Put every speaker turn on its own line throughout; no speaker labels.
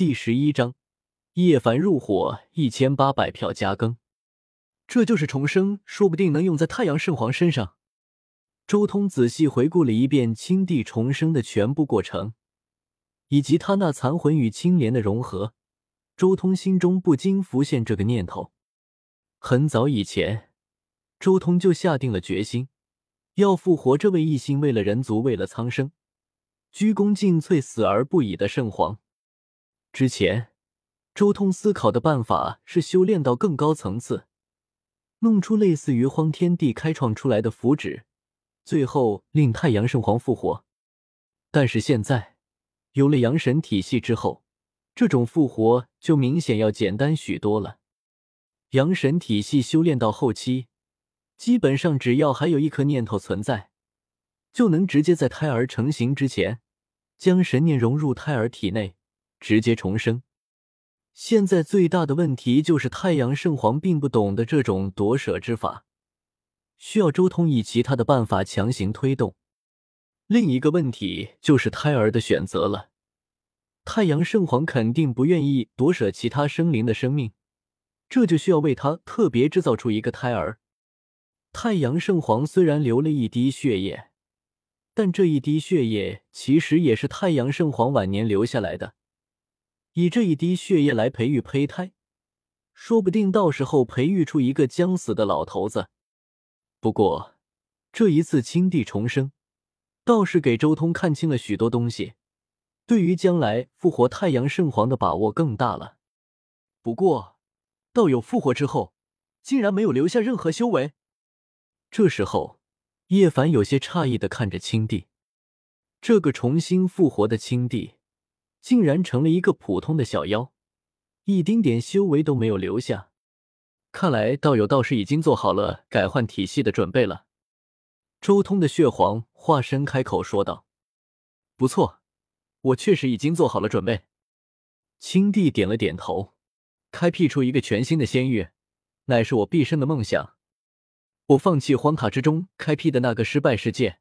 第十一章，叶凡入伙一千八百票加更，这就是重生，说不定能用在太阳圣皇身上。周通仔细回顾了一遍青帝重生的全部过程，以及他那残魂与青莲的融合，周通心中不禁浮现这个念头。很早以前，周通就下定了决心，要复活这位一心为了人族、为了苍生，鞠躬尽瘁、死而不已的圣皇。之前，周通思考的办法是修炼到更高层次，弄出类似于荒天地开创出来的符纸，最后令太阳圣皇复活。但是现在，有了阳神体系之后，这种复活就明显要简单许多了。阳神体系修炼到后期，基本上只要还有一颗念头存在，就能直接在胎儿成型之前，将神念融入胎儿体内。直接重生。现在最大的问题就是太阳圣皇并不懂得这种夺舍之法，需要周通以其他的办法强行推动。另一个问题就是胎儿的选择了。太阳圣皇肯定不愿意夺舍其他生灵的生命，这就需要为他特别制造出一个胎儿。太阳圣皇虽然流了一滴血液，但这一滴血液其实也是太阳圣皇晚年留下来的。以这一滴血液来培育胚胎，说不定到时候培育出一个将死的老头子。不过，这一次青帝重生，倒是给周通看清了许多东西，对于将来复活太阳圣皇的把握更大了。不过，道友复活之后，竟然没有留下任何修为。这时候，叶凡有些诧异的看着青帝，这个重新复活的青帝。竟然成了一个普通的小妖，一丁点修为都没有留下。看来道友倒是已经做好了改换体系的准备了。周通的血皇化身开口说道：“不错，我确实已经做好了准备。”青帝点了点头，开辟出一个全新的仙域，乃是我毕生的梦想。我放弃荒塔之中开辟的那个失败世界，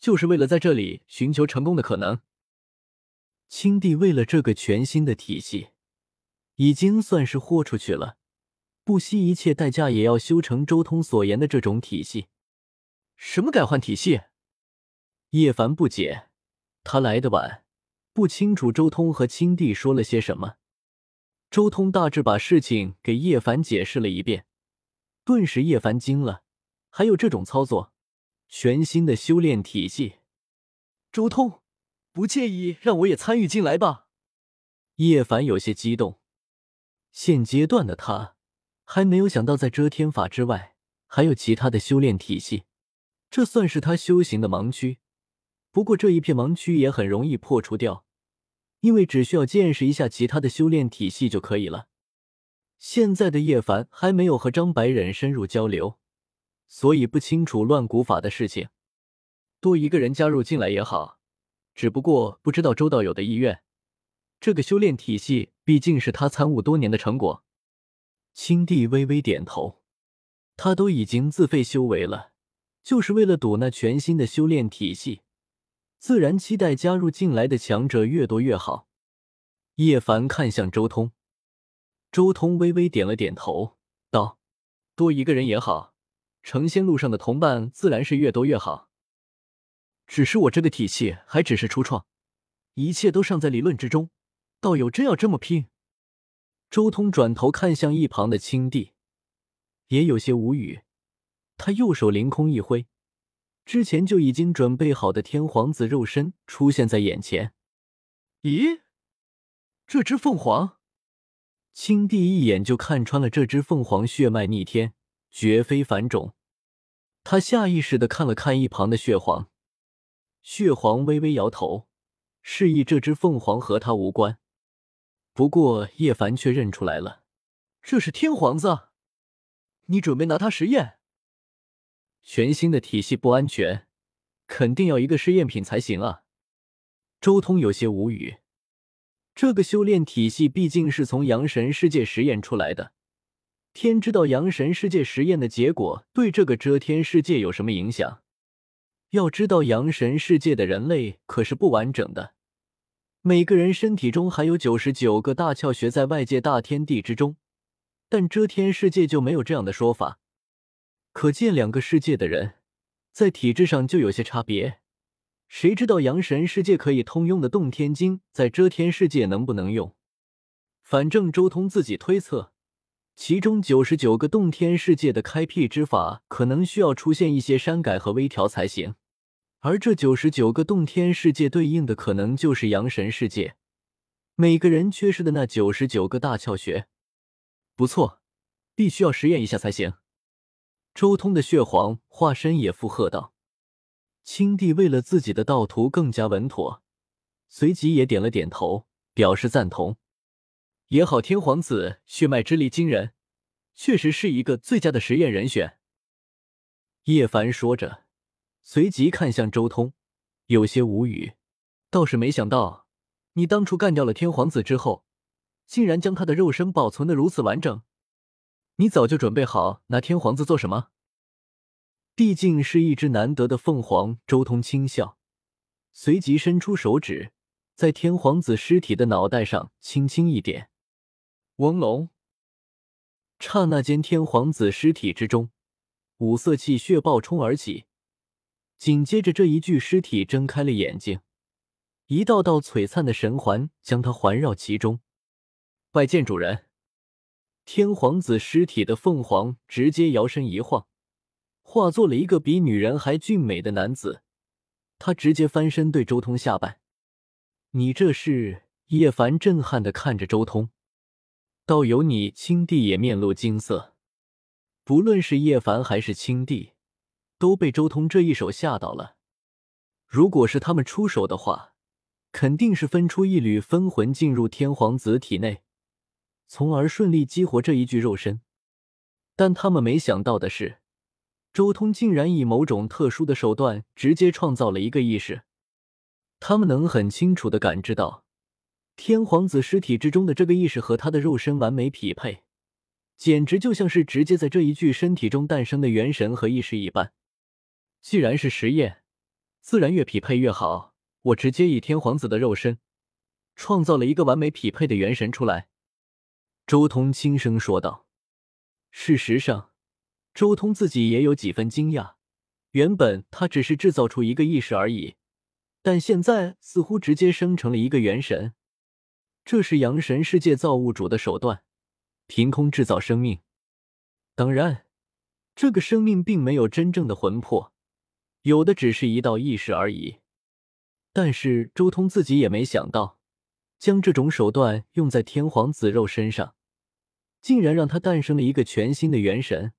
就是为了在这里寻求成功的可能。青帝为了这个全新的体系，已经算是豁出去了，不惜一切代价也要修成周通所言的这种体系。什么改换体系？叶凡不解，他来的晚，不清楚周通和青帝说了些什么。周通大致把事情给叶凡解释了一遍，顿时叶凡惊了，还有这种操作？全新的修炼体系？周通。不介意让我也参与进来吧？叶凡有些激动。现阶段的他还没有想到，在遮天法之外还有其他的修炼体系，这算是他修行的盲区。不过这一片盲区也很容易破除掉，因为只需要见识一下其他的修炼体系就可以了。现在的叶凡还没有和张白忍深入交流，所以不清楚乱古法的事情。多一个人加入进来也好。只不过不知道周道友的意愿，这个修炼体系毕竟是他参悟多年的成果。青帝微微点头，他都已经自费修为了，就是为了赌那全新的修炼体系，自然期待加入进来的强者越多越好。叶凡看向周通，周通微微点了点头，道：“多一个人也好，成仙路上的同伴自然是越多越好。”只是我这个体系还只是初创，一切都尚在理论之中。道友真要这么拼？周通转头看向一旁的青帝，也有些无语。他右手凌空一挥，之前就已经准备好的天皇子肉身出现在眼前。咦，这只凤凰？青帝一眼就看穿了这只凤凰血脉逆天，绝非凡种。他下意识的看了看一旁的血皇。血皇微微摇头，示意这只凤凰和他无关。不过叶凡却认出来了，这是天皇子。你准备拿它实验？全新的体系不安全，肯定要一个试验品才行啊！周通有些无语。这个修炼体系毕竟是从阳神世界实验出来的，天知道阳神世界实验的结果对这个遮天世界有什么影响。要知道，阳神世界的人类可是不完整的，每个人身体中还有九十九个大窍穴在外界大天地之中，但遮天世界就没有这样的说法。可见两个世界的人在体质上就有些差别。谁知道阳神世界可以通用的洞天经，在遮天世界能不能用？反正周通自己推测，其中九十九个洞天世界的开辟之法，可能需要出现一些删改和微调才行。而这九十九个洞天世界对应的可能就是阳神世界，每个人缺失的那九十九个大窍穴。不错，必须要实验一下才行。周通的血皇化身也附和道：“青帝为了自己的道途更加稳妥，随即也点了点头，表示赞同。也好，天皇子血脉之力惊人，确实是一个最佳的实验人选。”叶凡说着。随即看向周通，有些无语。倒是没想到，你当初干掉了天皇子之后，竟然将他的肉身保存的如此完整。你早就准备好拿天皇子做什么？毕竟是一只难得的凤凰。周通轻笑，随即伸出手指，在天皇子尸体的脑袋上轻轻一点。嗡隆！刹那间，天皇子尸体之中，五色气血爆冲而起。紧接着，这一具尸体睁开了眼睛，一道道璀璨的神环将它环绕其中。拜见主人！天皇子尸体的凤凰直接摇身一晃，化作了一个比女人还俊美的男子。他直接翻身对周通下拜：“你这是？”叶凡震撼的看着周通，倒有你青帝也面露惊色。不论是叶凡还是青帝。都被周通这一手吓到了。如果是他们出手的话，肯定是分出一缕分魂进入天皇子体内，从而顺利激活这一具肉身。但他们没想到的是，周通竟然以某种特殊的手段直接创造了一个意识。他们能很清楚的感知到，天皇子尸体之中的这个意识和他的肉身完美匹配，简直就像是直接在这一具身体中诞生的元神和意识一般。既然是实验，自然越匹配越好。我直接以天皇子的肉身，创造了一个完美匹配的元神出来。”周通轻声说道。事实上，周通自己也有几分惊讶。原本他只是制造出一个意识而已，但现在似乎直接生成了一个元神。这是阳神世界造物主的手段，凭空制造生命。当然，这个生命并没有真正的魂魄。有的只是一道意识而已，但是周通自己也没想到，将这种手段用在天皇子肉身上，竟然让他诞生了一个全新的元神。